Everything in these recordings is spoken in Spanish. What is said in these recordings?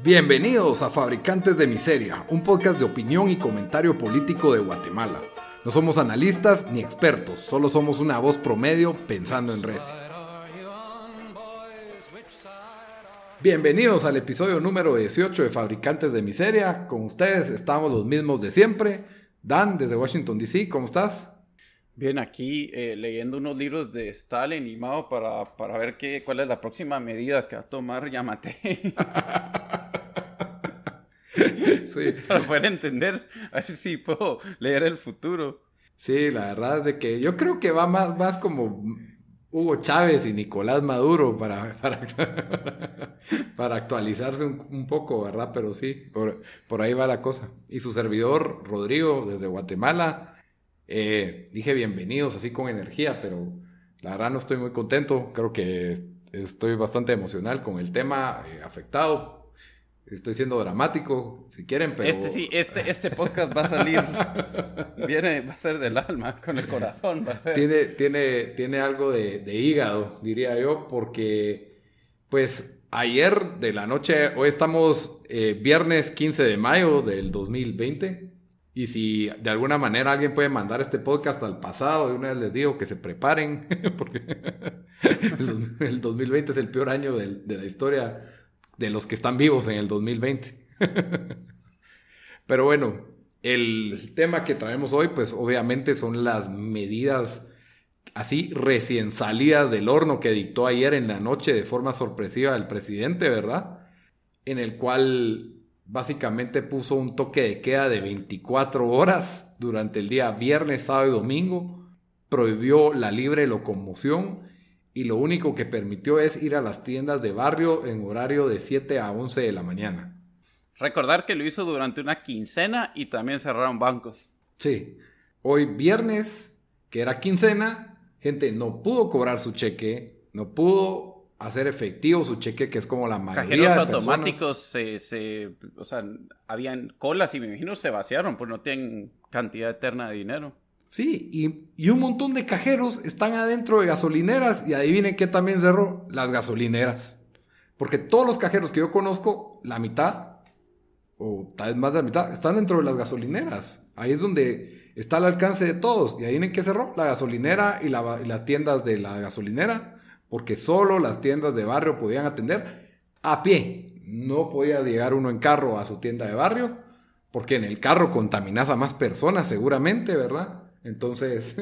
Bienvenidos a Fabricantes de Miseria, un podcast de opinión y comentario político de Guatemala. No somos analistas ni expertos, solo somos una voz promedio pensando en recio. Bienvenidos al episodio número 18 de Fabricantes de Miseria. Con ustedes estamos los mismos de siempre. Dan, desde Washington, D.C., ¿cómo estás? Bien, aquí eh, leyendo unos libros de Stalin y Mao para, para ver qué, cuál es la próxima medida que va a tomar Yamate. sí. Para poder entender, a ver si puedo leer el futuro. Sí, la verdad es de que yo creo que va más, más como Hugo Chávez y Nicolás Maduro para, para, actualizarse un, poco, ¿verdad? Pero sí, por, por, ahí va la cosa. Y su servidor, Rodrigo, desde Guatemala, eh, dije bienvenidos así con energía, pero la verdad no estoy muy contento. Creo que estoy bastante emocional con el tema eh, afectado Estoy siendo dramático, si quieren, pero... Este sí, este, este podcast va a salir, viene, va a ser del alma, con el corazón va a ser. Tiene, tiene, tiene algo de, hígado, diría yo, porque, pues, ayer de la noche, hoy estamos eh, viernes 15 de mayo del 2020, y si de alguna manera alguien puede mandar este podcast al pasado, de una vez les digo que se preparen, porque el, 2020 es el peor año de la historia de los que están vivos en el 2020. Pero bueno, el tema que traemos hoy, pues obviamente son las medidas así recién salidas del horno que dictó ayer en la noche de forma sorpresiva el presidente, ¿verdad? En el cual básicamente puso un toque de queda de 24 horas durante el día viernes, sábado y domingo, prohibió la libre locomoción y lo único que permitió es ir a las tiendas de barrio en horario de 7 a 11 de la mañana. Recordar que lo hizo durante una quincena y también cerraron bancos. Sí. Hoy viernes, que era quincena, gente no pudo cobrar su cheque, no pudo hacer efectivo su cheque, que es como la mayoría Cajeros automáticos se, se, o sea, habían colas y me imagino se vaciaron, pues no tienen cantidad eterna de dinero. Sí, y, un montón de cajeros están adentro de gasolineras y adivinen qué también cerró, las gasolineras. Porque todos los cajeros que yo conozco, la mitad, o tal vez más de la mitad, están dentro de las gasolineras. Ahí es donde está al alcance de todos. Y adivinen qué cerró, la gasolinera y, la, y las tiendas de la gasolinera, porque solo las tiendas de barrio podían atender a pie. No podía llegar uno en carro a su tienda de barrio, porque en el carro contaminas a más personas seguramente, ¿verdad? Entonces,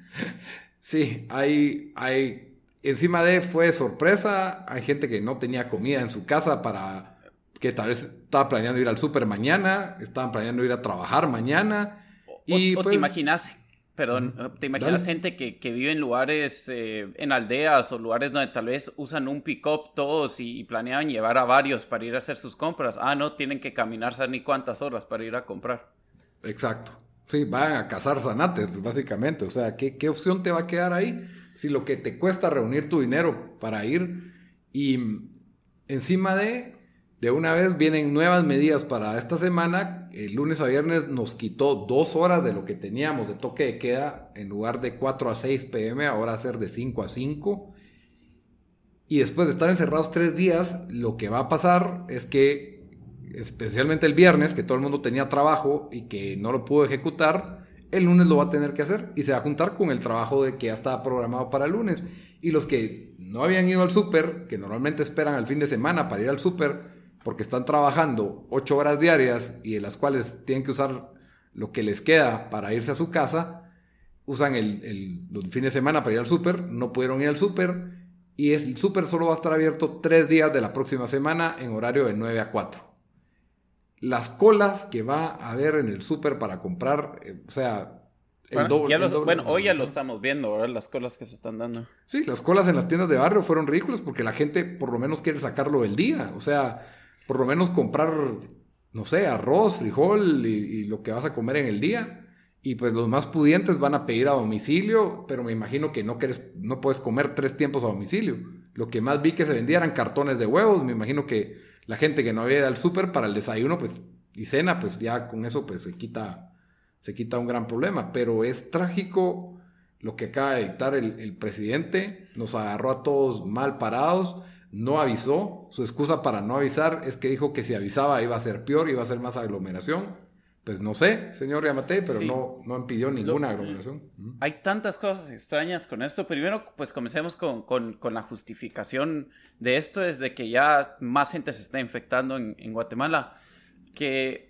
sí, hay, hay, encima de fue sorpresa, hay gente que no tenía comida en su casa para, que tal vez estaba planeando ir al súper mañana, estaban planeando ir a trabajar mañana. y, o, te pues, imaginas, perdón, te imaginas gente que, vive en lugares, eh, en aldeas o lugares donde tal vez usan un pick-up todos y, planean llevar a varios para ir a hacer sus compras. Ah, no, tienen que caminar, ni cuántas horas para ir a comprar. Exacto. Sí, van a cazar zanates, básicamente. O sea, ¿qué, opción te va a quedar ahí? Si lo que te cuesta reunir tu dinero para ir y encima de, de una vez vienen nuevas medidas para esta semana. El lunes a viernes nos quitó dos horas de lo que teníamos de toque de queda. En lugar de 4 a 6 pm, ahora ser de 5 a 5. Y después de estar encerrados tres días, lo que va a pasar es que especialmente el viernes, que todo el mundo tenía trabajo y que no lo pudo ejecutar, el lunes lo va a tener que hacer y se va a juntar con el trabajo de que ya estaba programado para el lunes. Y los que no habían ido al súper, que normalmente esperan al fin de semana para ir al súper, porque están trabajando ocho horas diarias y de las cuales tienen que usar lo que les queda para irse a su casa, usan el, el, fin de semana para ir al súper, no pudieron ir al súper y el súper solo va a estar abierto tres días de la próxima semana en horario de 9 a 4 las colas que va a haber en el súper para comprar, eh, o sea, el doble, Bueno, hoy ya lo estamos viendo, ¿verdad? Las colas que se están dando. Sí, las colas en las tiendas de barrio fueron ridículas porque la gente por lo menos quiere sacarlo del día, o sea, por lo menos comprar, no sé, arroz, frijol y, lo que vas a comer en el día. Y pues los más pudientes van a pedir a domicilio, pero me imagino que no, quieres, no puedes comer tres tiempos a domicilio. Lo que más vi que se vendía eran cartones de huevos, me imagino que la gente que no había ido al súper para el desayuno, pues, y cena, pues ya con eso, pues se quita, se quita un gran problema. Pero es trágico lo que acaba de dictar el, presidente, nos agarró a todos mal parados. No avisó. Su excusa para no avisar es que dijo que si avisaba iba a ser peor, iba a ser más aglomeración. Pues no sé, señor Yamate, pero no, no impidió ninguna aglomeración. Hay tantas cosas extrañas con esto. Primero, pues comencemos con, con, la justificación de esto, es de que ya más gente se está infectando en, en Guatemala, que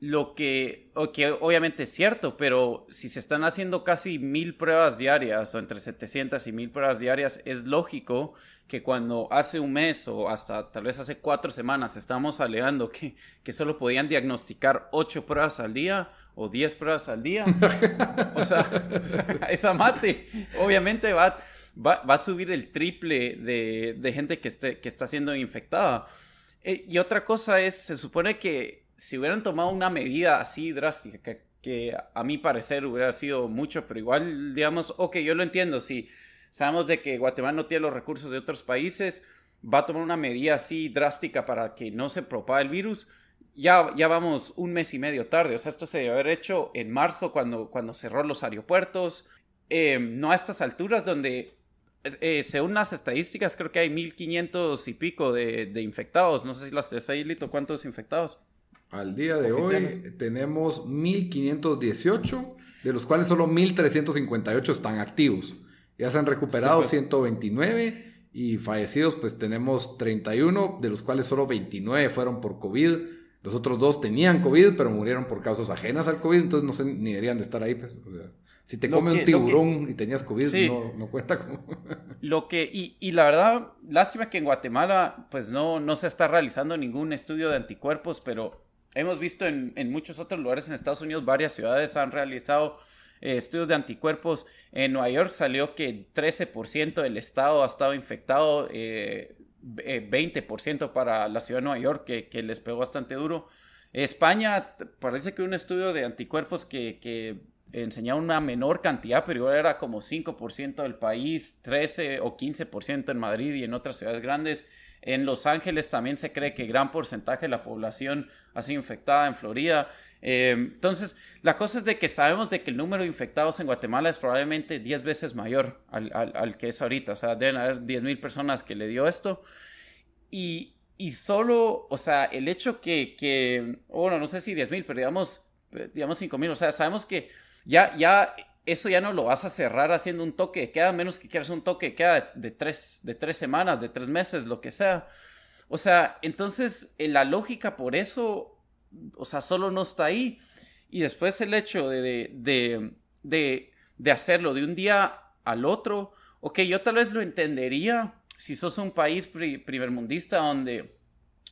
lo que, que obviamente es cierto, pero si se están haciendo casi mil pruebas diarias o entre 700 y mil pruebas diarias, es lógico que cuando hace un mes o hasta tal vez hace cuatro semanas estamos alegando que, que solo podían diagnosticar ocho pruebas al día o diez pruebas al día, o, sea, esa mate obviamente va, va, a subir el triple de, de gente que, esté, que está siendo infectada. Eh, y otra cosa es, se supone que si hubieran tomado una medida así drástica, que, a mi parecer hubiera sido mucho, pero igual, digamos, ok, yo lo entiendo, si sabemos de que Guatemala no tiene los recursos de otros países, va a tomar una medida así drástica para que no se propague el virus, ya, ya vamos un mes y medio tarde. O sea, esto se debe haber hecho en marzo cuando, cuando cerró los aeropuertos. Eh, no a estas alturas donde, eh, según las estadísticas, creo que hay 1.500 y pico de, infectados. No sé si las tenés ahí, Lito, ¿cuántos infectados? Al día de hoy tenemos 1518, de los cuales solo 1358 están activos. Ya se han recuperado 129 pues. y fallecidos pues tenemos 31, de los cuales solo 29 fueron por COVID. Los otros dos tenían COVID, pero murieron por causas ajenas al COVID, entonces no sé, ni deberían de estar ahí. Pues. si te come un tiburón y tenías COVID, no, no, cuenta como... lo que, y, y, la verdad, lástima que en Guatemala pues no, no se está realizando ningún estudio de anticuerpos, pero hemos visto en, muchos otros lugares en Estados Unidos, varias ciudades han realizado eh, estudios de anticuerpos. En Nueva York salió que 13% del estado ha estado infectado, 20% eh, para la ciudad de Nueva York, que, les pegó bastante duro. España, parece que un estudio de anticuerpos que, enseñaba una menor cantidad, pero era como 5% del país, 13 o 15% en Madrid y en otras ciudades grandes. En Los Ángeles también se cree que gran porcentaje de la población ha sido infectada en Florida. Eh, entonces, la cosa es de que sabemos de que el número de infectados en Guatemala es probablemente 10 veces mayor al, que es ahorita. O sea, deben haber 10 mil personas que le dio esto. Y, y, solo, o sea, el hecho que, que bueno, no sé si 10 mil, pero digamos, digamos 5 mil. O sea, sabemos que ya, ya eso ya no lo vas a cerrar haciendo un toque queda, menos que quieras un toque queda de tres, de tres semanas, de tres meses, lo que sea. O sea, entonces eh, la lógica por eso, o sea, solo no está ahí. Y después el hecho de, de, de, de hacerlo de un día al otro, ok, yo tal vez lo entendería si sos un país primermundista donde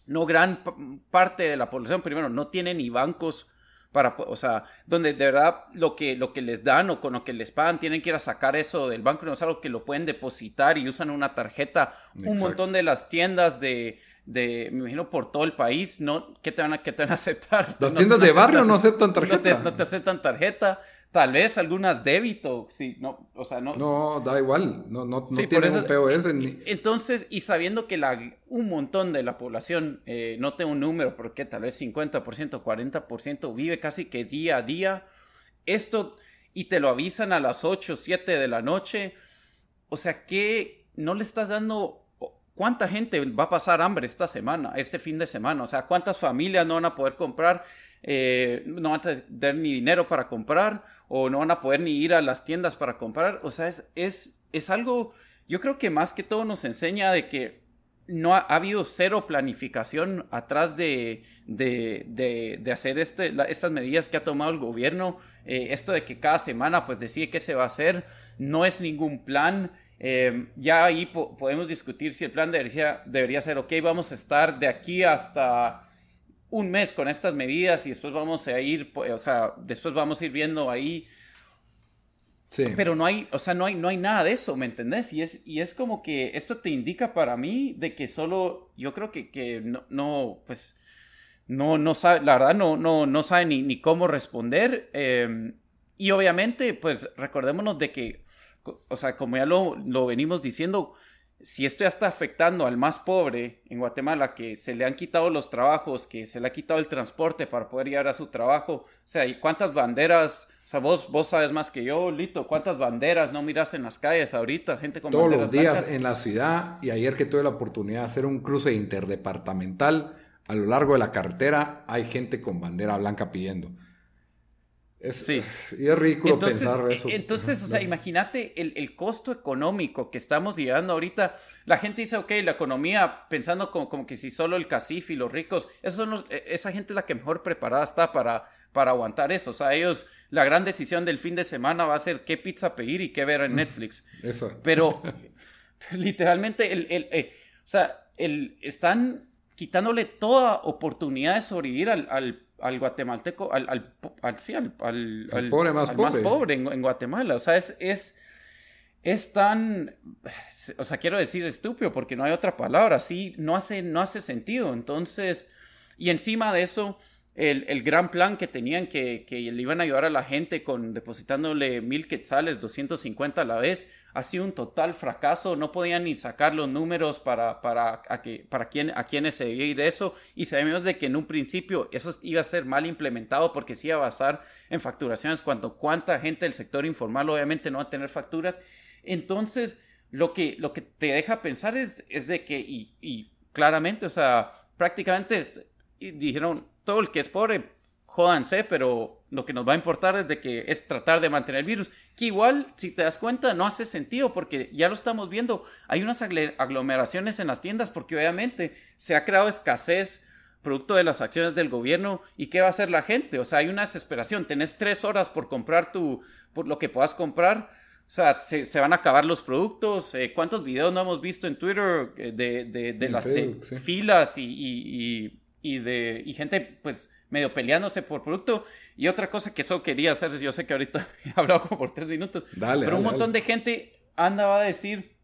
no gran parte de la población, primero, no tiene ni bancos para, o sea, donde de verdad lo que, lo que les dan o con lo que les pagan tienen que ir a sacar eso del banco, no es algo que lo pueden depositar y usan una tarjeta. Un montón de las tiendas de, de, me imagino, por todo el país, ¿no? ¿Qué te van a, qué te van a aceptar? Las tiendas de barrio no aceptan tarjeta. no te aceptan tarjeta. Tal vez algunas débito, sí, no, o sea, no. No, da igual, no, no, no tienen un POS. Ni... Entonces, y sabiendo que la, un montón de la población, eh, no tengo un número, porque tal vez 50%, 40% vive casi que día a día, esto, y te lo avisan a las 8, 7 de la noche, o sea, que no le estás dando ¿Cuánta gente va a pasar hambre esta semana, este fin de semana? O sea, ¿cuántas familias no van a poder comprar? Eh, no van a tener ni dinero para comprar o no van a poder ni ir a las tiendas para comprar. O sea, es, es, es algo, yo creo que más que todo nos enseña de que no ha, habido cero planificación atrás de, de, de, hacer este, estas medidas que ha tomado el gobierno. Eh, esto de que cada semana pues decide qué se va a hacer, no es ningún plan. Em, ya ahí podemos discutir si el plan debería, debería ser, ok, vamos a estar de aquí hasta un mes con estas medidas y después vamos a ir, o sea, después vamos a ir viendo ahí. Sí. Pero no hay, o sea, no hay, no hay nada de eso, ¿me entendés? Y es, y es como que esto te indica para mí de que solo, yo creo que, que no, no, pues, no, no sabe, la verdad no, no, no sabe ni, ni cómo responder. Em, y obviamente, pues, recordémonos de que o sea, como ya lo, venimos diciendo, si esto ya está afectando al más pobre en Guatemala, que se le han quitado los trabajos, que se le ha quitado el transporte para poder llegar a su trabajo, o sea, ¿y cuántas banderas? O sea, vos, vos sabes más que yo, Lito, ¿cuántas banderas no miras en las calles ahorita? Gente con Todos los días en la ciudad y ayer que tuve la oportunidad de hacer un cruce interdepartamental, a lo largo de la carretera hay gente con bandera blanca pidiendo. Es, sí. Y es ridículo pensar eso. Entonces, o sea, imagínate el, el, costo económico que estamos llegando ahorita. La gente dice, ok, la economía, pensando como, como que si solo el CACIF y los ricos, esos son e, esa gente es la que mejor preparada está para, para aguantar eso. O sea, ellos, la gran decisión del fin de semana va a ser qué pizza pedir y qué ver en Netflix. Eso. Pero, literalmente, el, el, eh, o sea, el, están quitándole toda oportunidad de sobrevivir al, al al guatemalteco, al, al, al sí, al, al, pobre más pobre, más pobre en, Guatemala. O sea, es, es, es tan, o sea, quiero decir estúpido porque no hay otra palabra, sí, no hace, no hace sentido. Entonces, y encima de eso, el, gran plan que tenían que, que, le iban a ayudar a la gente con depositándole mil quetzales, 250 a la vez, ha sido un total fracaso. No podían ni sacar los números para, para, a, que, para a se eso. Y sabemos de que en un principio eso iba a ser mal implementado porque se iba a basar en facturaciones. Cuánta gente del sector informal obviamente no va a tener facturas. Entonces, lo que, lo que te deja pensar es, es de que, y, y claramente, o sea, prácticamente dijeron todo el que es pobre, jódanse, pero lo que nos va a importar es de que es tratar de mantener el virus, que igual, si te das cuenta, no hace sentido porque ya lo estamos viendo, hay unas aglomeraciones en las tiendas porque obviamente se ha creado escasez producto de las acciones del gobierno y qué va a hacer la gente, o sea, hay una desesperación, tenés tres horas por comprar tu, por lo que puedas comprar, o sea, se, van a acabar los productos. Eh, ¿Cuántos videos no hemos visto en Twitter eh, de, de, las filas y, y de y gente pues medio peleándose por producto. Y otra cosa que solo quería hacer, yo sé que ahorita he hablado como por tres minutos, pero un montón de gente andaba a decir,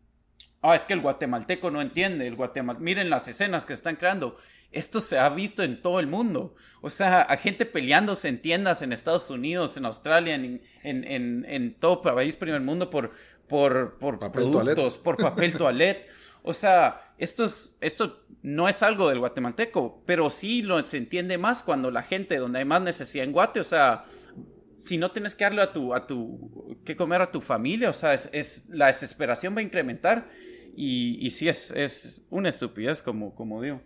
ah, es que el guatemalteco no entiende, el guatemal miren las escenas que están creando. Esto se ha visto en todo el mundo. O sea, a gente peleándose en tiendas en Estados Unidos, en Australia, en, en, en, en todo país primer mundo por, por, por productos, por papel toalete. O sea, esto, esto no es algo del guatemalteco, pero sí lo se entiende más cuando la gente, donde hay más necesidad en Guate, o sea, si no tienes que darle a tu, a tu, que comer a tu familia, o sea, es, la desesperación va a incrementar y, y sí es, es una estupidez, como, como digo.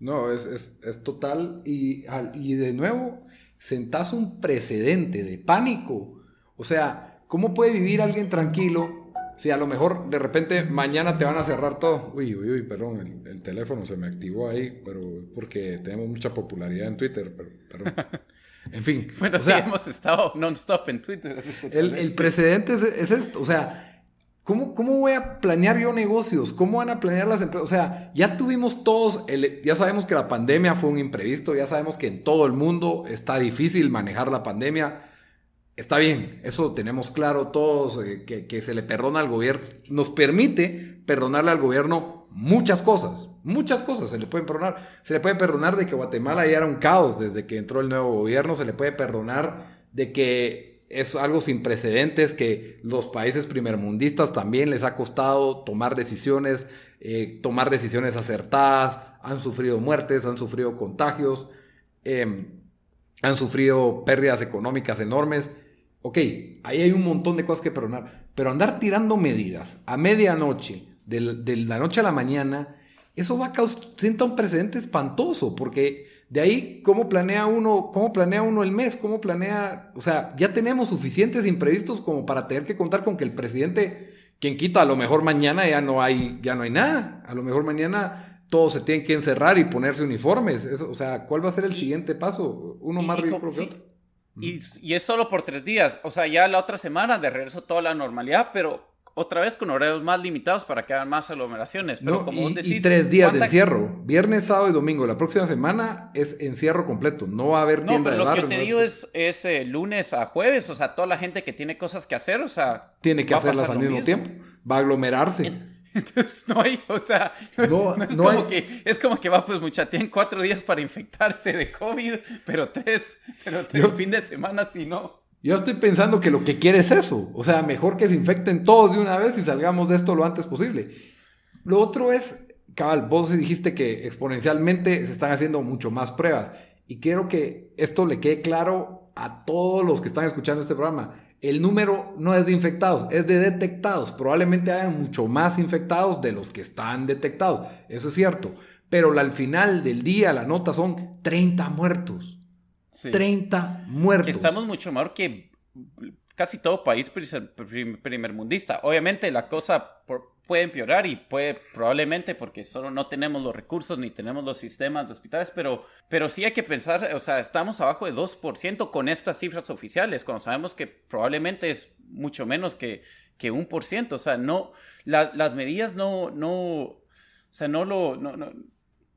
No, es, es, total y, y de nuevo, sentás un precedente de pánico. O sea, ¿cómo puede vivir alguien tranquilo Sí, a lo mejor de repente mañana te van a cerrar todo. Uy, uy, uy, perdón, el, teléfono se me activó ahí, pero porque tenemos mucha popularidad en Twitter, pero, En fin. bueno, sí, hemos estado non-stop en Twitter. El, precedente es, esto, o sea, ¿cómo, ¿cómo voy a planear yo negocios? ¿Cómo van a planear las empresas? O sea, ya tuvimos todos, ya sabemos que la pandemia fue un imprevisto, ya sabemos que en todo el mundo está difícil manejar la pandemia Está bien, eso tenemos claro todos, eh, que, se le perdona al gobierno, nos permite perdonarle al gobierno muchas cosas, muchas cosas se le pueden perdonar. Se le puede perdonar de que Guatemala ya era un caos desde que entró el nuevo gobierno, se le puede perdonar de que es algo sin precedentes, que los países primermundistas también les ha costado tomar decisiones, eh, tomar decisiones acertadas, han sufrido muertes, han sufrido contagios, em, han sufrido pérdidas económicas enormes Ok, ahí hay un montón de cosas que perdonar, pero andar tirando medidas a medianoche, de, la noche a la mañana, eso va a causar, sienta un precedente espantoso, porque de ahí, ¿cómo planea uno, cómo planea uno el mes? ¿Cómo planea? O sea, ya tenemos suficientes imprevistos como para tener que contar con que el presidente, quien quita, a lo mejor mañana ya no hay, ya no hay nada. A lo mejor mañana todos se tienen que encerrar y ponerse uniformes. Eso, o sea, ¿cuál va a ser el siguiente paso? Uno más ridículo que otro. Y, es solo por tres días. O sea, ya la otra semana de regreso toda la normalidad, pero otra vez con horarios más limitados para que hagan más aglomeraciones. Pero como y, decís, tres días de encierro. Viernes, sábado y domingo. La próxima semana es encierro completo. No va a haber tienda no, pero Lo que te digo es, es eh, lunes a jueves. O sea, toda la gente que tiene cosas que hacer, o sea. Tiene que hacerlas al mismo, tiempo. Va a aglomerarse. Entonces no hay, o sea, no, es, como que, es como que va, pues mucha, tienen cuatro días para infectarse de COVID, pero tres, pero tres fin de semana si no. Yo estoy pensando que lo que quiere es eso, o sea, mejor que se infecten todos de una vez y salgamos de esto lo antes posible. Lo otro es, cabal, vos dijiste que exponencialmente se están haciendo mucho más pruebas. Y quiero que esto le quede claro a todos los que están escuchando este programa. El número no es de infectados, es de detectados. Probablemente hayan mucho más infectados de los que están detectados. Eso es cierto. Pero al final del día la nota son 30 muertos. 30 muertos. Que estamos mucho mejor que casi todo país primermundista. Obviamente la cosa puede empeorar y puede probablemente porque solo no tenemos los recursos ni tenemos los sistemas de hospitales, pero, pero sí hay que pensar, o sea, estamos abajo de 2% con estas cifras oficiales, cuando sabemos que probablemente es mucho menos que, que un por ciento. O sea, no, las medidas no, no, o sea, no lo, no, no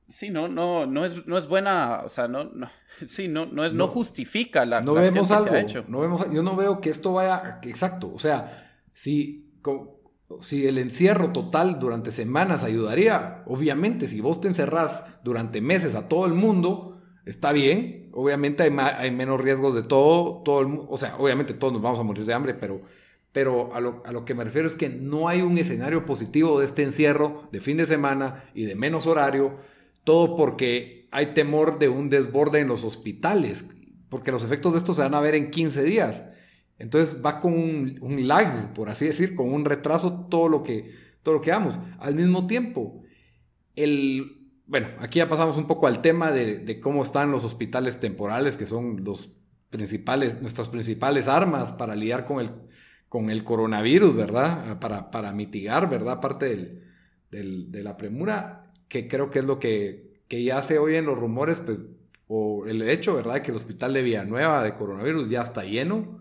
Sí, no, no, no es, no es buena, o sea, no, no sí, no, no, es, no, justifica la, no vemos algo, hecho. No vemos, yo no veo que esto vaya, exacto, o sea, si, si el encierro total durante semanas ayudaría, obviamente, si vos te encerrás durante meses a todo el mundo, está bien, obviamente hay, menos riesgos de todo, todo el, o sea, obviamente todos nos vamos a morir de hambre, pero, pero a lo que me refiero es que no hay un escenario positivo de este encierro de fin de semana y de menos horario todo porque hay temor de un desborde en los hospitales, porque los efectos de esto se van a ver en 15 días. Entonces va con un, lag, por así decir, con un retraso todo lo que, todo lo que vamos. Al mismo tiempo, el, bueno, aquí ya pasamos un poco al tema de, cómo están los hospitales temporales, que son los principales, nuestras principales armas para lidiar con el, con el coronavirus, ¿verdad? Para, para mitigar, ¿verdad? Parte de la premura que creo que es lo que, ya se oye en los rumores, pues, o el hecho, ¿verdad?, que el hospital de Villanueva de coronavirus ya está lleno.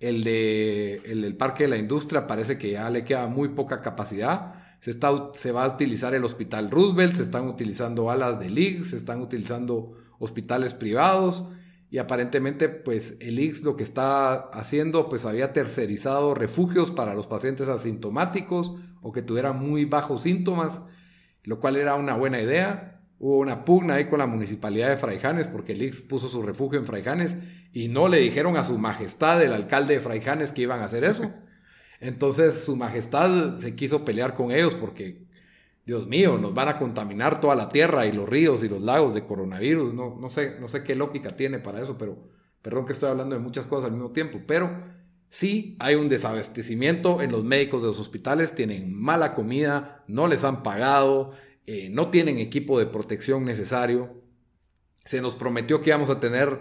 El, de, el del Parque de la Industria parece que ya le queda muy poca capacidad. Se, está, se va a utilizar el Hospital Roosevelt, se están utilizando alas de LIG, se están utilizando hospitales privados y aparentemente pues el IX lo que está haciendo pues había tercerizado refugios para los pacientes asintomáticos o que tuvieran muy bajos síntomas lo cual era una buena idea. Hubo una pugna ahí con la municipalidad de Fraijanes porque el Ix puso su refugio en Fraijanes y no le dijeron a su majestad, el alcalde de Fraijanes, que iban a hacer eso. Entonces su majestad se quiso pelear con ellos porque, Dios mío, nos van a contaminar toda la tierra y los ríos y los lagos de coronavirus. No, no, sé, no sé qué lógica tiene para eso, pero perdón que estoy hablando de muchas cosas al mismo tiempo, pero Sí, hay un desabastecimiento en los médicos de los hospitales, tienen mala comida, no les han pagado, eh, no tienen equipo de protección necesario. Se nos prometió que íbamos a tener,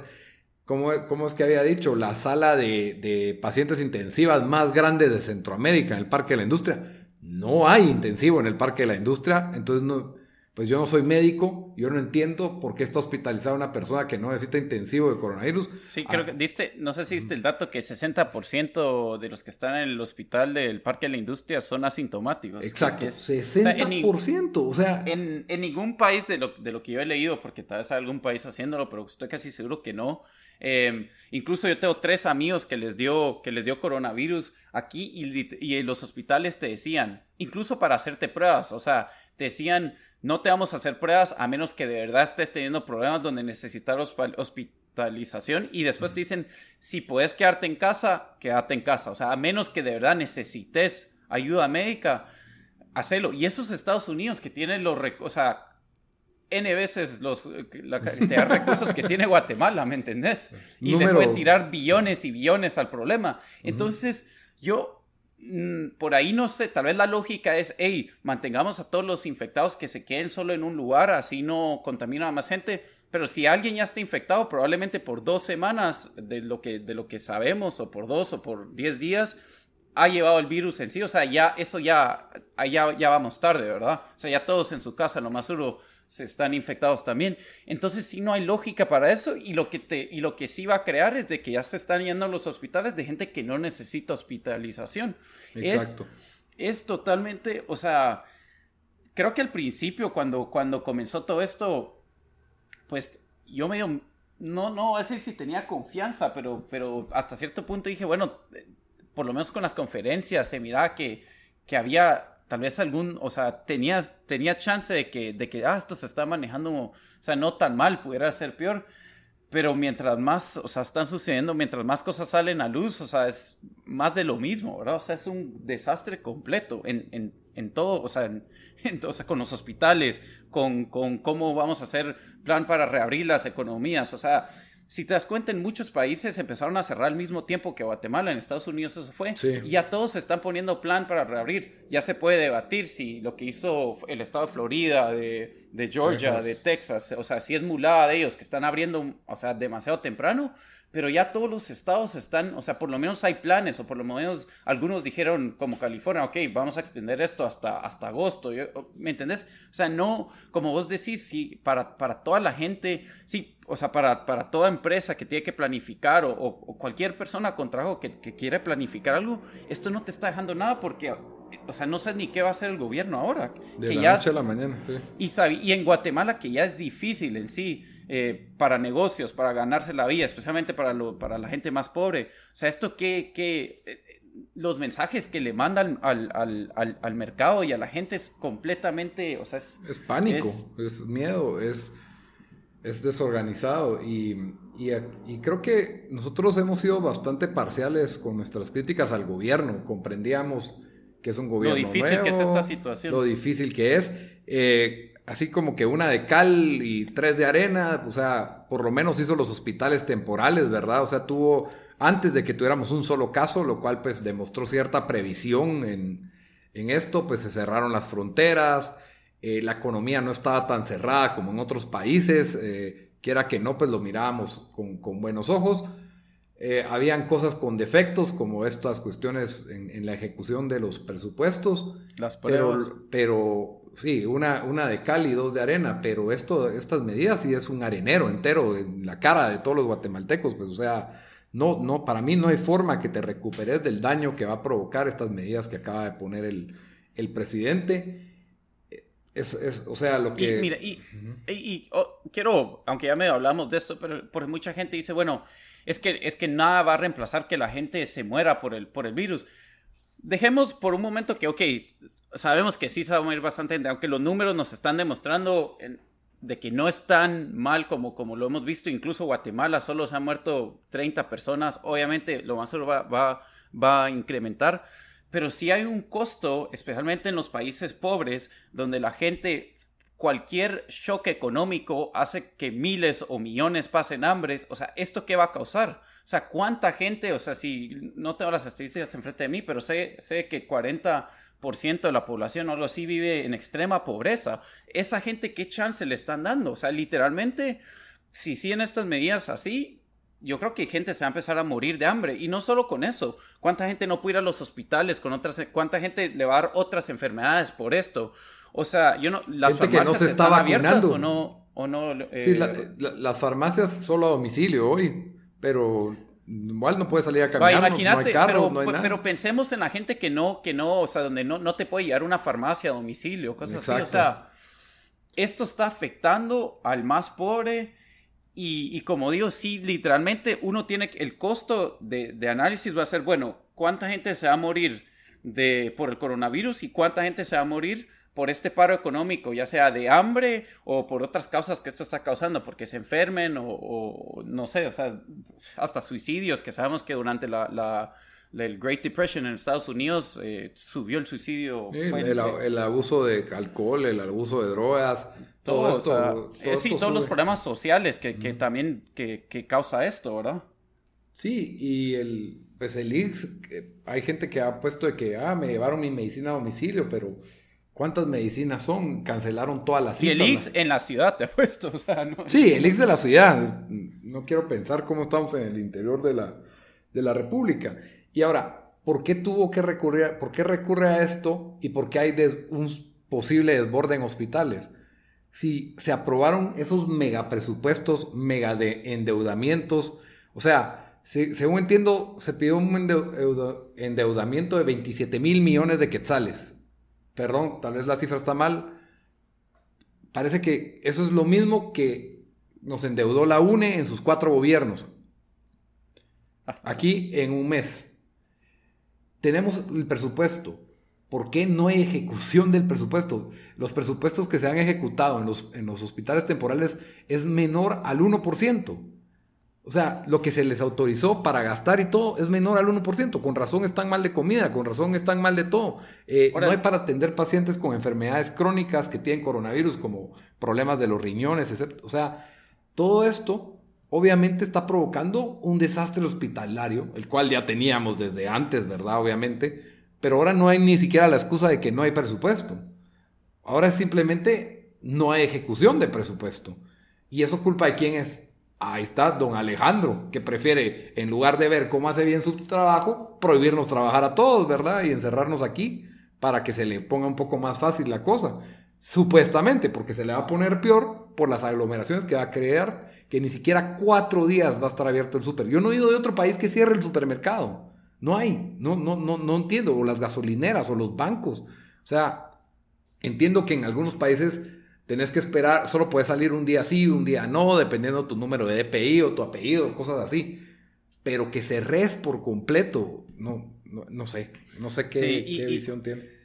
¿cómo, es que había dicho? La sala de, de pacientes intensivas más grande de Centroamérica, en el Parque de la Industria. No hay intensivo en el Parque de la Industria, entonces no, pues yo no soy médico, yo no entiendo por qué está hospitalizada una persona que no necesita intensivo de coronavirus. Sí, creo ah. que diste, no sé si diste el dato que 60% de los que están en el hospital del Parque de la Industria son asintomáticos. Exacto, 60%, o sea... En, ningún país de lo, de lo que yo he leído, porque tal vez hay algún país haciéndolo, pero estoy casi seguro que no, em, incluso yo tengo tres amigos que les dio, que les dio coronavirus aquí y, y los hospitales te decían, incluso para hacerte pruebas, o sea, te decían no te vamos a hacer pruebas a menos que de verdad estés teniendo problemas donde necesitas hospitalización y después te dicen, si puedes quedarte en casa, quédate en casa. O sea, a menos que de verdad necesites ayuda médica, hacelo. Y esos Estados Unidos que tienen los, o sea, N veces los, la cantidad de recursos que tiene Guatemala, ¿me entendés? Y le puede tirar billones y billones al problema. Entonces, yo Mm, por ahí no sé, tal vez la lógica es, hey, mantengamos a todos los infectados que se queden solo en un lugar, así no contamina a más gente. Pero si alguien ya está infectado, probablemente por dos semanas de lo que, de lo que sabemos, o por dos o por diez días, ha llevado el virus en sí. O sea, ya eso ya, ya, ya vamos tarde, ¿verdad? O sea, ya todos en su casa, lo más seguro se están infectados también. Entonces sí no hay lógica para eso y lo que, te, y lo que sí va a crear es de que ya se están yendo a los hospitales de gente que no necesita hospitalización. Exacto. Es, totalmente, o sea, creo que al principio cuando, cuando comenzó todo esto, pues yo medio, no, no decir si tenía confianza, pero, pero hasta cierto punto dije, bueno, por lo menos con las conferencias se miraba que, que había tal vez algún, o sea, tenías, tenía chance de que, de que, ah, esto se está manejando, o sea, no tan mal, pudiera ser peor. pero mientras más, o sea, están sucediendo, mientras más cosas salen a luz, o sea, es más de lo mismo, ¿verdad? O sea, es un desastre completo en, en, en todo, o sea, en, con los hospitales, con, con cómo vamos a hacer plan para reabrir las economías, o sea, si te das cuenta, en muchos países empezaron a cerrar al mismo tiempo que Guatemala, en Estados Unidos eso fue. Y ya todos se están poniendo plan para reabrir. Ya se puede debatir si lo que hizo el estado de Florida, de, de Georgia, de Texas, o sea, si es mulada de ellos que están abriendo, o sea, demasiado temprano, pero ya todos los estados están, o sea, por lo menos hay planes, o por lo menos algunos dijeron, como California, ok, vamos a extender esto hasta, hasta agosto, ¿me entendés? O sea, no, como vos decís, sí, para, para toda la gente, sí, o sea, para, para toda empresa que tiene que planificar o, o, cualquier persona con trabajo que, que, quiere planificar algo, esto no te está dejando nada porque, o sea, no sabes ni qué va a hacer el gobierno ahora. De la noche a la mañana, sí. Y, y en Guatemala, que ya es difícil en sí, eh, para negocios, para ganarse la vida, especialmente para, lo, para la gente más pobre. O sea, esto que, que eh, los mensajes que le mandan al, al, al, mercado y a la gente es completamente, o sea, es... Es pánico, es, miedo, es, es desorganizado y, y, y, creo que nosotros hemos sido bastante parciales con nuestras críticas al gobierno, comprendíamos que es un gobierno Lo difícil que es esta situación. Lo difícil que es. Eh, así como que una de cal y tres de arena, o sea, por lo menos hizo los hospitales temporales, ¿verdad? O sea, tuvo, antes de que tuviéramos un solo caso, lo cual pues demostró cierta previsión en, en esto, pues se cerraron las fronteras, eh, la economía no estaba tan cerrada como en otros países, eh, quiera que no, pues lo mirábamos con, con buenos ojos. Eh, habían cosas con defectos, como estas cuestiones en, en la ejecución de los presupuestos. Las pruebas. Pero, pero sí, una, una de cal y dos de arena, pero esto, estas medidas sí es un arenero entero en la cara de todos los guatemaltecos, pues o sea, no, no, para mí no hay forma que te recuperes del daño que va a provocar estas medidas que acaba de poner el, el presidente. Es, es, o sea, lo que... Y, mira, y, y, oh, quiero, aunque ya me hablamos de esto, pero porque mucha gente dice, bueno, es que, es que nada va a reemplazar que la gente se muera por el, por el virus dejemos por un momento que, ok, sabemos que sí se va a morir bastante gente, aunque los números nos están demostrando de que no es tan mal como, como lo hemos visto. Incluso Guatemala solo se han muerto 30 personas. Obviamente lo más va, va, va a incrementar. Pero sí hay un costo, especialmente en los países pobres, donde la gente cualquier shock económico hace que miles o millones pasen hambres. O sea, ¿esto qué va a causar? O sea, ¿cuánta gente? O sea, si no tengo las estadísticas enfrente de mí, pero sé, sé que 40 de la población o algo así vive en extrema pobreza. Esa gente, ¿qué chance le están dando? O sea, literalmente, si siguen estas medidas así, yo creo que gente se va a empezar a morir de hambre. Y no solo con eso. ¿Cuánta gente no puede ir a los hospitales con otras... ¿Cuánta gente le va a dar otras enfermedades por esto? O sea, yo no... Las gente que no se está vacunando. O no, o no, sí, eh, las farmacias solo a domicilio hoy, pero Igual no puede salir a caminar, imagínate, no hay carro, pero, no hay nada. pero pensemos en la gente que no, que no, o sea, donde no, no te puede llegar una farmacia a domicilio, cosas así. O sea, esto está afectando al más pobre y, y, como digo, sí, literalmente uno tiene el costo de, de, análisis va a ser, bueno, ¿cuánta gente se va a morir de, por el coronavirus y cuánta gente se va a morir por este paro económico, ya sea de hambre o por otras causas que esto está causando, porque se enfermen o, no sé, o sea, hasta suicidios, que sabemos que durante la, la el Great Depression en Estados Unidos eh, subió el suicidio. el, abuso de alcohol, el abuso de drogas, todo, esto. Eh, sí, todos los problemas sociales que, que también que, que, causa esto, ¿verdad? Sí, y el, pues el IX, hay gente que ha puesto de que, ah, me llevaron mi medicina a domicilio, pero ¿Cuántas medicinas son? Cancelaron todas las citas. Y el Ix en la ciudad, te he puesto. O sea, no... Sí, el Ix de la ciudad. No quiero pensar cómo estamos en el interior de la, de la República. Y ahora, ¿por qué tuvo que recurrir, por qué recurre a esto y por qué hay un posible desborde en hospitales? Si se aprobaron esos mega de endeudamientos, o sea, según entiendo, se pidió un endeudamiento de 27 mil millones de quetzales perdón, tal vez la cifra está mal, parece que eso es lo mismo que nos endeudó la UNE en sus cuatro gobiernos. Aquí en un mes. Tenemos el presupuesto. ¿Por qué no hay ejecución del presupuesto? Los presupuestos que se han ejecutado en los, en los hospitales temporales es menor al 1%. O sea, lo que se les autorizó para gastar y todo es menor al 1%. Con razón están mal de comida, con razón están mal de todo. Eh, no hay para atender pacientes con enfermedades crónicas que tienen coronavirus, como problemas de los riñones, etc. O sea, todo esto obviamente está provocando un desastre hospitalario, el cual ya teníamos desde antes, ¿verdad? Obviamente. Pero ahora no hay ni siquiera la excusa de que no hay presupuesto. Ahora simplemente no hay ejecución de presupuesto. ¿Y eso culpa de quién es? Ahí está don Alejandro, que prefiere, en lugar de ver cómo hace bien su trabajo, prohibirnos trabajar a todos, ¿verdad? Y encerrarnos aquí para que se le ponga un poco más fácil la cosa. Supuestamente, porque se le va a poner peor por las aglomeraciones que va a crear, que ni siquiera cuatro días va a estar abierto el súper. Yo no he ido de otro país que cierre el supermercado. No hay, no, no, no, no entiendo. O las gasolineras o los bancos. O sea, entiendo que en algunos países tenés que esperar, solo puedes salir un día sí, un día no, dependiendo de tu número de DPI o tu apellido, cosas así. Pero que se res por completo, no, no, sé, no sé qué, visión tiene.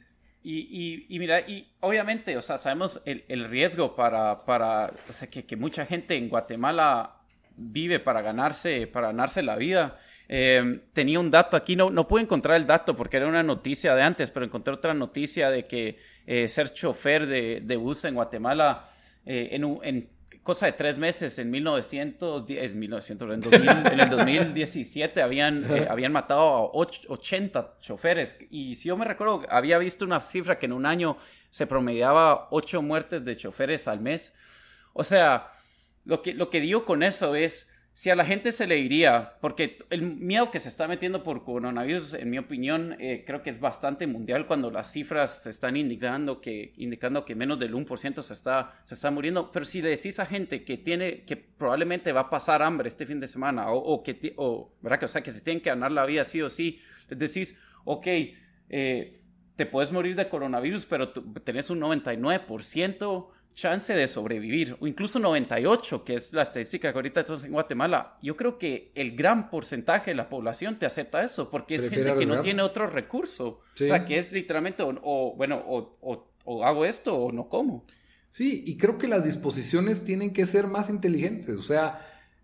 Y, mira, y obviamente, o sea, sabemos el, riesgo para, para o sea, que, que, mucha gente en Guatemala vive para ganarse, para ganarse la vida. Eh, tenía un dato aquí, no, no pude encontrar el dato porque era una noticia de antes, pero encontré otra noticia de que eh, ser chofer de, de, bus en Guatemala eh, en, en, cosa de tres meses, en 1900, en, 1900, en, el 2017 habían, habían matado a 80 choferes. Y si yo me recuerdo, había visto una cifra que en un año se promediaba 8 muertes de choferes al mes. O sea, lo que, lo que digo con eso es si a la gente se le iría, porque el miedo que se está metiendo por coronavirus, en mi opinión, eh, creo que es bastante mundial cuando las cifras se están indicando que, indicando que menos del 1% se está, se está muriendo. Pero si le decís a gente que tiene, que probablemente va a pasar hambre este fin de semana, o, que, o, ¿verdad? Que, o sea, que se tienen que ganar la vida sí o sí, les decís, ok, eh, te puedes morir de coronavirus, pero tenés un 99% chance de sobrevivir, o incluso 98, que es la estadística que ahorita tenemos en Guatemala, yo creo que el gran porcentaje de la población te acepta eso, porque es gente que no tiene otro recurso. O sea, que es literalmente, o, bueno, o, hago esto o no como. Sí, y creo que las disposiciones tienen que ser más inteligentes. O sea,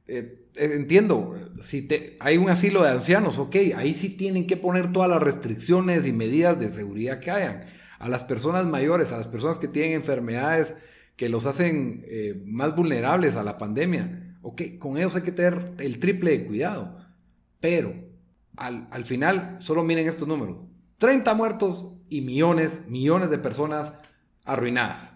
eh, eh, entiendo, si te, hay un asilo de ancianos, ok, ahí sí tienen que poner todas las restricciones y medidas de seguridad que hayan. A las personas mayores, a las personas que tienen enfermedades que los hacen eh, más vulnerables a la pandemia. Ok, con ellos hay que tener el triple de cuidado. Pero al, al final, solo miren estos números. 30 muertos y millones, millones de personas arruinadas,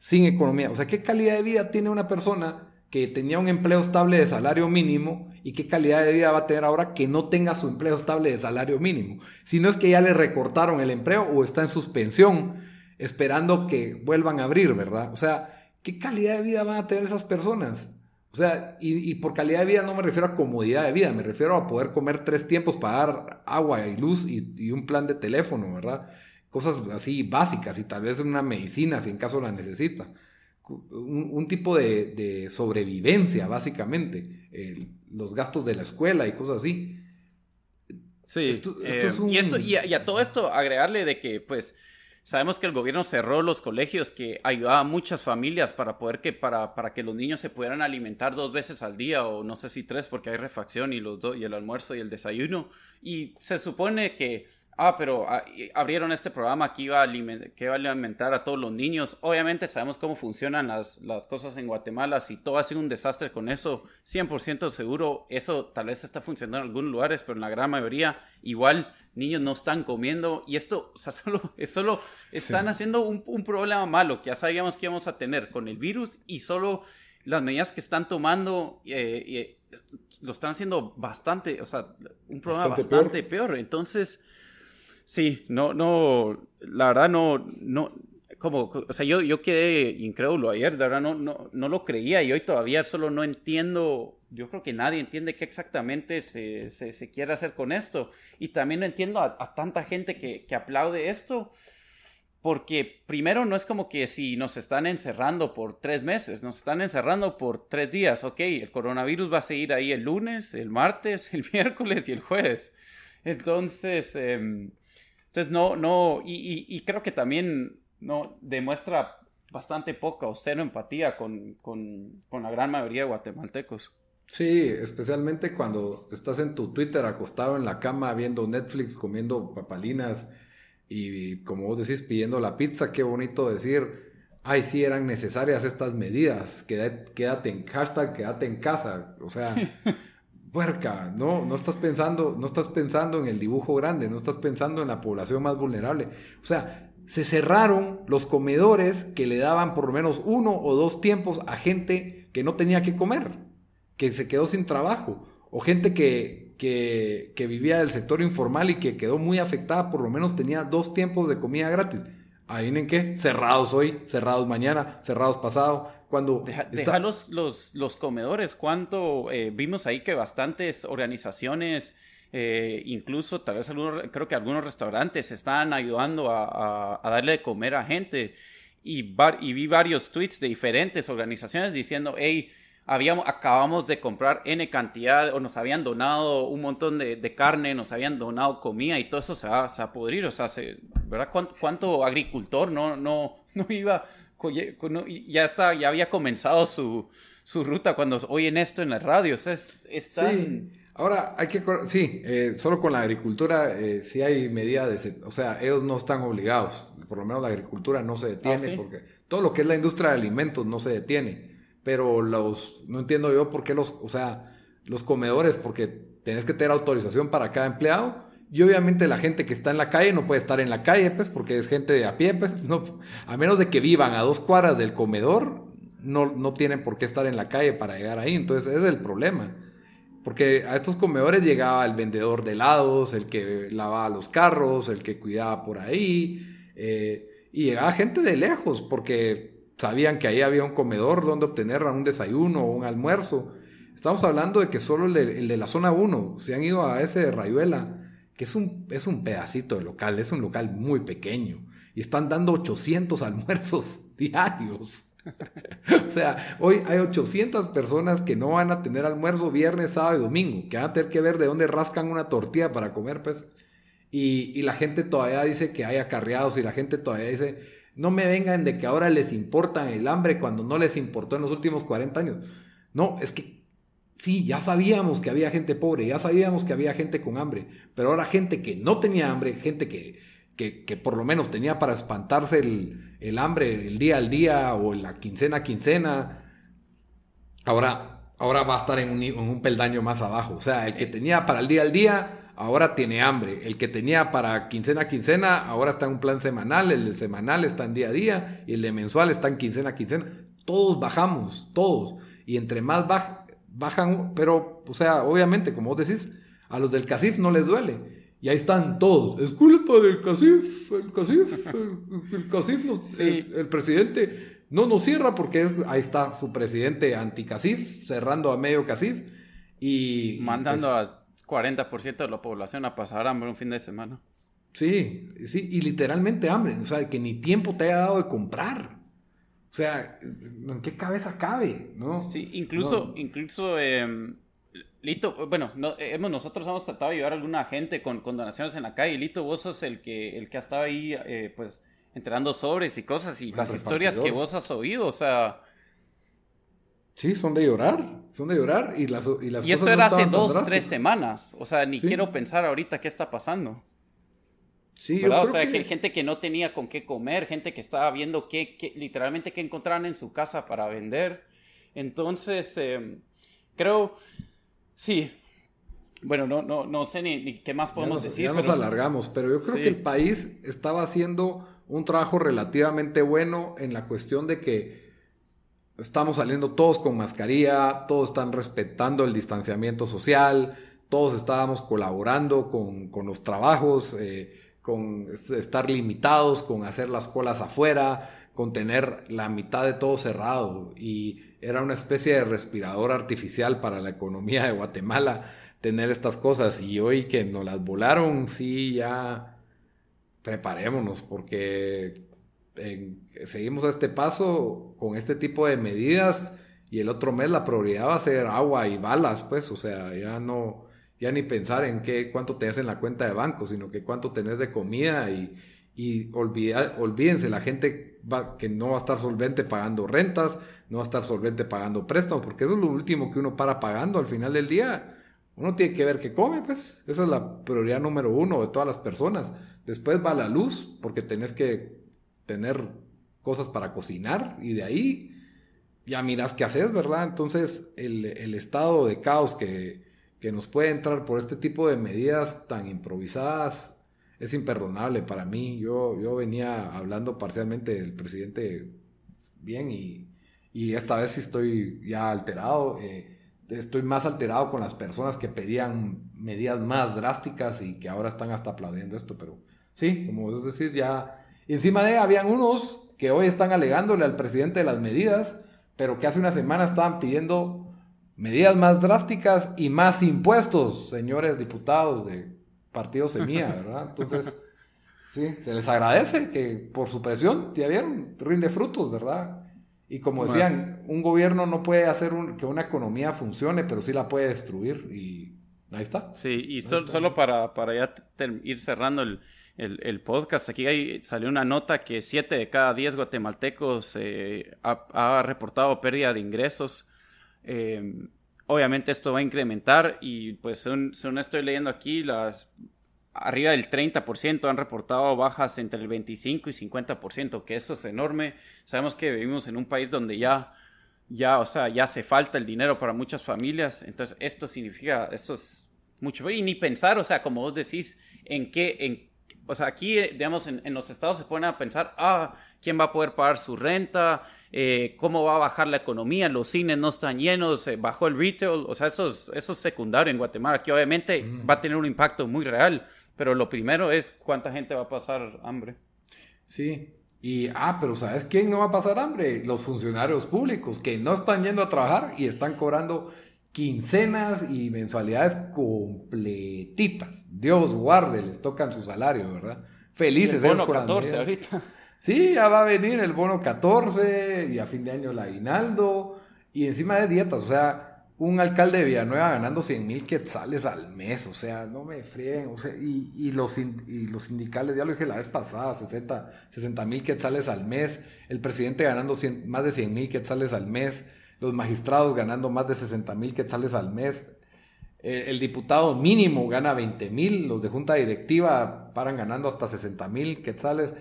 sin economía. O sea, ¿qué calidad de vida tiene una persona que tenía un empleo estable de salario mínimo y qué calidad de vida va a tener ahora que no tenga su empleo estable de salario mínimo? Si no es que ya le recortaron el empleo o está en suspensión esperando que vuelvan a abrir, ¿verdad? O sea, ¿qué calidad de vida van a tener esas personas? O sea, y, por calidad de vida no me refiero a comodidad de vida, me refiero a poder comer tres tiempos, pagar agua y luz y, un plan de teléfono, ¿verdad? Cosas así básicas y tal vez una medicina si en caso la necesita. Un, tipo de, sobrevivencia, básicamente. los gastos de la escuela y cosas así. Sí. Eh, y, esto, y a todo esto agregarle de que, pues, Sabemos que el gobierno cerró los colegios que ayudaba a muchas familias para poder que para, para que los niños se pudieran alimentar dos veces al día o no sé si tres porque hay refacción y los dos y el almuerzo y el desayuno. Y se supone que ah, pero ah, abrieron este programa que iba, a que iba a alimentar a todos los niños. Obviamente sabemos cómo funcionan las, las cosas en Guatemala. Si todo ha sido un desastre con eso, 100% seguro, eso tal vez está funcionando en algunos lugares, pero en la gran mayoría igual niños no están comiendo. Y esto, o sea, solo, es solo están haciendo un, un problema malo que ya sabíamos que íbamos a tener con el virus y solo las medidas que están tomando eh, eh, lo están haciendo bastante, o sea, un problema bastante, peor. Entonces, Sí, no, no, la verdad no, no, como, o sea, yo, yo quedé incrédulo ayer, de verdad no, no, no lo creía y hoy todavía solo no entiendo, yo creo que nadie entiende qué exactamente se, se, quiere hacer con esto. Y también no entiendo a, tanta gente que, que, aplaude esto, porque primero no es como que si nos están encerrando por tres meses, nos están encerrando por tres días, ok, el coronavirus va a seguir ahí el lunes, el martes, el miércoles y el jueves. Entonces, eh, entonces, no, no, y, creo que también no demuestra bastante poca o cero empatía con, la gran mayoría de guatemaltecos. Sí, especialmente cuando estás en tu Twitter acostado en la cama viendo Netflix, comiendo papalinas y como vos decís, pidiendo la pizza, qué bonito decir, ay, sí eran necesarias estas medidas, quédate, en hashtag, quédate en casa, o sea, puerca, no, no estás pensando, no estás pensando en el dibujo grande, no estás pensando en la población más vulnerable, o sea, se cerraron los comedores que le daban por lo menos uno o dos tiempos a gente que no tenía que comer, que se quedó sin trabajo, o gente que, que, que vivía del sector informal y que quedó muy afectada, por lo menos tenía dos tiempos de comida gratis. ¿Adivinen qué? Cerrados hoy, cerrados mañana, cerrados pasado. Cuando deja, los, los, comedores. ¿Cuánto eh, vimos ahí que bastantes organizaciones, eh, incluso tal vez algunos, creo que algunos restaurantes están ayudando a, darle de comer a gente? Y, y vi varios tweets de diferentes organizaciones diciendo, hey, habíamos, acabamos de comprar N cantidad o nos habían donado un montón de, carne, nos habían donado comida y todo eso se va, a pudrir. O sea, ¿verdad? ¿Cuánto, agricultor no, no, no iba, ya, está, ya había comenzado su, su ruta cuando oyen esto en la radio? O sea, es, Sí. Ahora, hay que, sí, eh, solo con la agricultura eh, sí hay medidas, de, o sea, ellos no están obligados, por lo menos la agricultura no se detiene, ah, porque todo lo que es la industria de alimentos no se detiene pero los, no entiendo yo por qué los, o sea, los comedores, porque tenés que tener autorización para cada empleado. Y obviamente la gente que está en la calle no puede estar en la calle, pues, porque es gente de a pie, pues, no, a menos de que vivan a dos cuadras del comedor, no, no tienen por qué estar en la calle para llegar ahí. Entonces, ese es el problema. Porque a estos comedores llegaba el vendedor de helados, el que lavaba los carros, el que cuidaba por ahí, eh, y llegaba gente de lejos, porque sabían que ahí había un comedor donde obtener un desayuno o un almuerzo. Estamos hablando de que solo el de, la zona 1 se han ido a ese de Rayuela, que es un, es un pedacito de local, es un local muy pequeño, y están dando 800 almuerzos diarios. o sea, hoy hay 800 personas que no van a tener almuerzo viernes, sábado y domingo, que van a tener que ver de dónde rascan una tortilla para comer, pues. Y, y la gente todavía dice que hay acarreados y la gente todavía dice, no me vengan de que ahora les importa el hambre cuando no les importó en los últimos 40 años. No, es que sí, ya sabíamos que había gente pobre, ya sabíamos que había gente con hambre, pero ahora gente que no tenía hambre, gente que, que, por lo menos tenía para espantarse el, hambre el día al día o la quincena a quincena, ahora, ahora va a estar en un, en un peldaño más abajo. O sea, el que tenía para el día al día ahora tiene hambre. El que tenía para quincena a quincena, ahora está en un plan semanal, el de semanal está en día a día y el de mensual está en quincena a quincena. Todos bajamos, todos. Y entre más bajan, pero, o sea, obviamente, como vos decís, a los del CACIF no les duele. Y ahí están todos. Es culpa del CACIF, el CACIF, el, CACIF, el, presidente no nos cierra porque es, ahí está su presidente anti-CACIF, cerrando a medio CACIF. Y mandando pues a 40% de la población a pasar hambre un fin de semana. Sí, sí, y literalmente hambre, o sea, que ni tiempo te haya dado de comprar. O sea, ¿en qué cabeza cabe? ¿no? Sí, incluso, incluso, em, Lito, bueno, hemos, nosotros hemos tratado de ayudar a alguna gente con, con, donaciones en la calle. Lito, vos sos el que, el que ha estado ahí, eh, pues, entregando sobres y cosas y las historias que vos has oído, o sea, Sí, son de llorar, son de llorar y las Y, las y esto era hace dos, tres semanas, o sea, ni quiero pensar ahorita qué está pasando. Sí, yo o sea, que... gente que no tenía con qué comer, gente que estaba viendo qué, literalmente qué encontraban en su casa para vender. Entonces, em, creo, sí, bueno, no, no, no sé ni, qué más podemos decir. Ya nos alargamos, pero yo creo que el país estaba haciendo un trabajo relativamente bueno en la cuestión de que Estamos saliendo todos con mascarilla, todos están respetando el distanciamiento social, todos estábamos colaborando con, los trabajos, eh, con estar limitados, con hacer las colas afuera, con tener la mitad de todo cerrado. Y era una especie de respirador artificial para la economía de Guatemala tener estas cosas. Y hoy que nos las volaron, sí, ya preparémonos, porque seguimos a este paso con este tipo de medidas y el otro mes la prioridad va a ser agua y balas, pues, o sea, ya no, ya ni pensar en qué, cuánto tenés en la cuenta de banco, sino que cuánto tenés de comida y, y olvida, olvídense, la gente va, que no va a estar solvente pagando rentas, no va a estar solvente pagando préstamos, porque eso es lo último que uno para pagando al final del día. Uno tiene que ver qué come, pues. Esa es la prioridad número uno de todas las personas. Después va la luz, porque tenés que tener cosas para cocinar y de ahí ya miras qué haces, ¿verdad? Entonces, el, estado de caos que, que nos puede entrar por este tipo de medidas tan improvisadas es imperdonable para mí. Yo, yo venía hablando parcialmente del presidente bien y, y esta vez sí estoy ya alterado. Eh, estoy más alterado con las personas que pedían medidas más drásticas y que ahora están hasta aplaudiendo esto, pero sí, como vos decís, ya encima de habían unos que hoy están alegándole al presidente de las medidas, pero que hace una semana estaban pidiendo medidas más drásticas y más impuestos, señores diputados de partido Semilla, ¿verdad? Entonces, sí, se les agradece que por su presión, ya vieron, rinde frutos, ¿verdad? Y como decían, un gobierno no puede hacer que una economía funcione, pero sí la puede destruir y ahí está. Sí, y solo para, para ya ir cerrando el, el, podcast, aquí hay, salió una nota que 7 de cada 10 guatemaltecos eh, ha, reportado pérdida de ingresos. Eh, obviamente esto va a incrementar y pues según, según estoy leyendo aquí, las arriba del 30% han reportado bajas entre el 25 y 50%, que eso es enorme. Sabemos que vivimos en un país donde ya, ya, o sea, ya hace falta el dinero para muchas familias. Entonces, esto significa, esto es mucho. Y ni pensar, o sea, como vos decís, en qué, en, o sea, aquí, digamos, en, los estados se ponen a pensar, ah, ¿quién va a poder pagar su renta? Eh, ¿Cómo va a bajar la economía? Los cines no están llenos, eh, bajó el retail. O sea, eso es, eso es secundario en Guatemala, que obviamente va a tener un impacto muy real pero lo primero es cuánta gente va a pasar hambre. Sí, y, ah, pero ¿sabes quién no va a pasar hambre? Los funcionarios públicos que no están yendo a trabajar y están cobrando quincenas y mensualidades completitas. Dios guarde, les tocan su salario, ¿verdad? Felices. El bono 14 ahorita. Sí, ya va a venir el bono 14 y a fin de año el aguinaldo y encima de dietas, o sea, un alcalde de Villanueva ganando 100 mil quetzales al mes, o sea, no me frieguen, o sea, y, los, y los sindicales, ya lo dije la vez pasada, 60 mil quetzales al mes, el presidente ganando más de 100 mil quetzales al mes, los magistrados ganando más de 60 mil quetzales al mes, eh, el diputado mínimo gana 20 mil, los de junta directiva paran ganando hasta 60 mil quetzales,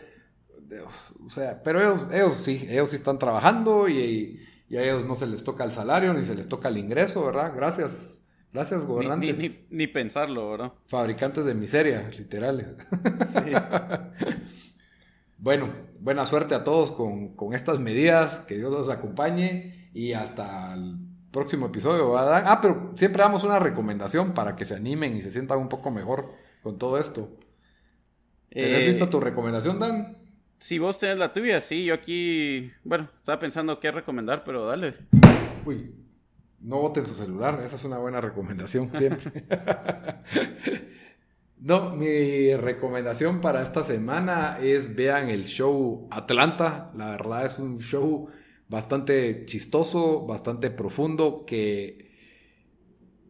o sea, pero ellos, ellos sí, ellos sí están trabajando y y a ellos no se les toca el salario ni se les toca el ingreso, ¿verdad? Gracias. Gracias, gobernantes. Ni, pensarlo, ¿verdad? Fabricantes de miseria, literales. Sí. bueno, buena suerte a todos con, estas medidas, que Dios los acompañe y hasta el próximo episodio. ¿verdad? Ah, pero siempre damos una recomendación para que se animen y se sientan un poco mejor con todo esto. ¿Tienes eh, lista tu recomendación, Dan? Si vos tenés la tuya, sí, yo aquí, bueno, estaba pensando qué recomendar, pero dale. Uy, no voten su celular, esa es una buena recomendación siempre. no, mi recomendación para esta semana es vean el show Atlanta. La verdad es un show bastante chistoso, bastante profundo que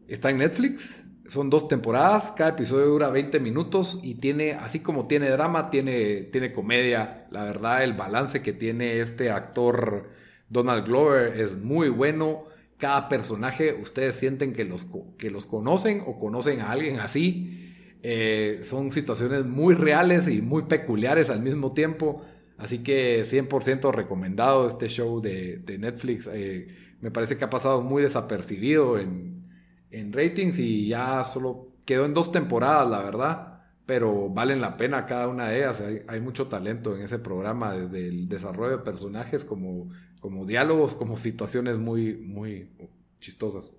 está en Netflix. Son dos temporadas, cada episodio dura 20 minutos y tiene, así como tiene drama, tiene, tiene comedia. La verdad, el balance que tiene este actor Donald Glover es muy bueno. Cada personaje, ustedes sienten que los, que los conocen o conocen a alguien así. Eh, son situaciones muy reales y muy peculiares al mismo tiempo. Así que 100% recomendado este show de, Netflix. Eh, me parece que ha pasado muy desapercibido en, en ratings y ya solo quedó en dos temporadas, la verdad, pero valen la pena cada una de ellas. Hay, mucho talento en ese programa, desde el desarrollo de personajes como, como diálogos, como situaciones muy, muy chistosas.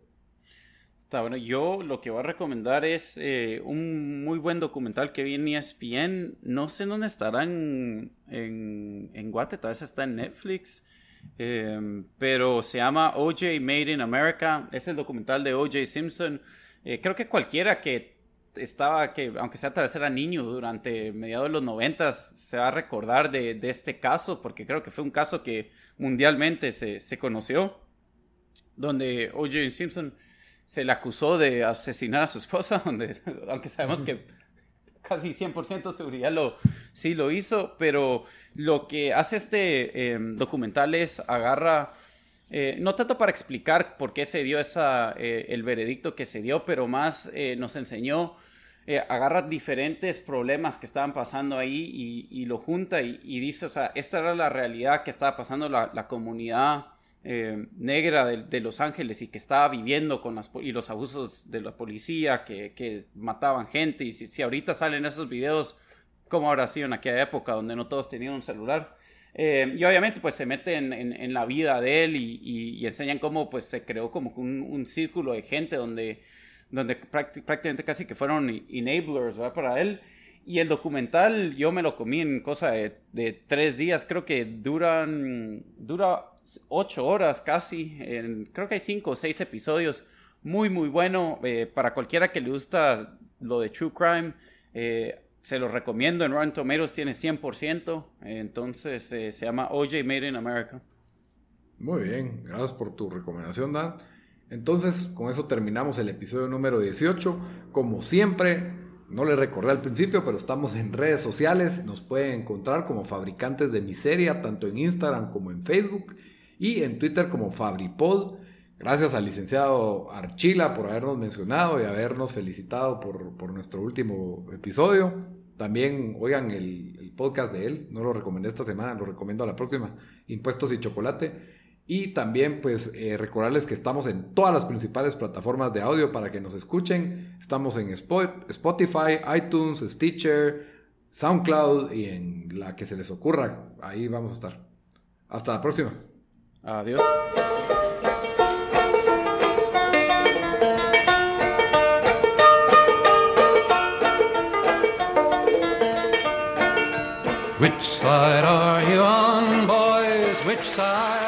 Está bueno, yo lo que voy a recomendar es eh, un muy buen documental que vi en ESPN. No sé dónde estará en, en, en Guate, tal vez está en Netflix. Em, pero se llama OJ Made in America. Es el documental de OJ Simpson. Eh, creo que cualquiera que estaba, que aunque sea tal vez era niño durante mediados de los noventas, se va a recordar de, de, este caso, porque creo que fue un caso que mundialmente se, se conoció, donde OJ Simpson se le acusó de asesinar a su esposa, donde, aunque sabemos que casi 100% seguridad lo, sí lo hizo, pero lo que hace este em, documental es agarra eh, no tanto para explicar por qué se dio esa, eh, el veredicto que se dio, pero más eh, nos enseñó, agarra diferentes problemas que estaban pasando ahí y, lo junta y, dice, o sea, esta era la realidad que estaba pasando la comunidad negra de, Los Ángeles y que estaba viviendo con las, y los abusos de la policía que, que mataban gente y si, si ahorita salen esos videos, ¿cómo habrá sido en aquella época donde no todos tenían un celular? Eh, y obviamente pues se meten en, la vida de él y, enseñan cómo pues se creó como un, círculo de gente donde, donde prácticamente casi que fueron enablers para él. Y el documental yo me lo comí en cosa de, tres días, creo que duran, dura ocho horas casi, creo que hay cinco o seis episodios, muy muy bueno eh, para cualquiera que le gusta lo de True Crime. Eh, se lo recomiendo. En Rotten Tomatoes tiene 100%. Entonces eh, se llama OJ Made in America. Muy bien, gracias por tu recomendación, Dan. Entonces, con eso terminamos el episodio número 18. Como siempre, no le recordé al principio, pero estamos en redes sociales. Nos pueden encontrar como Fabricantes de Miseria, tanto en Instagram como en Facebook y en Twitter como FabriPod. Gracias al licenciado Archila por habernos mencionado y habernos felicitado por, por nuestro último episodio. También oigan el, podcast de él, no lo recomendé esta semana, lo recomiendo a la próxima, Impuestos y Chocolate. Y también pues eh, recordarles que estamos en todas las principales plataformas de audio para que nos escuchen. Estamos en Spotify, iTunes, Stitcher, SoundCloud y en la que se les ocurra. Ahí vamos a estar. Hasta la próxima. Adiós. Which side are you on, boys? Which side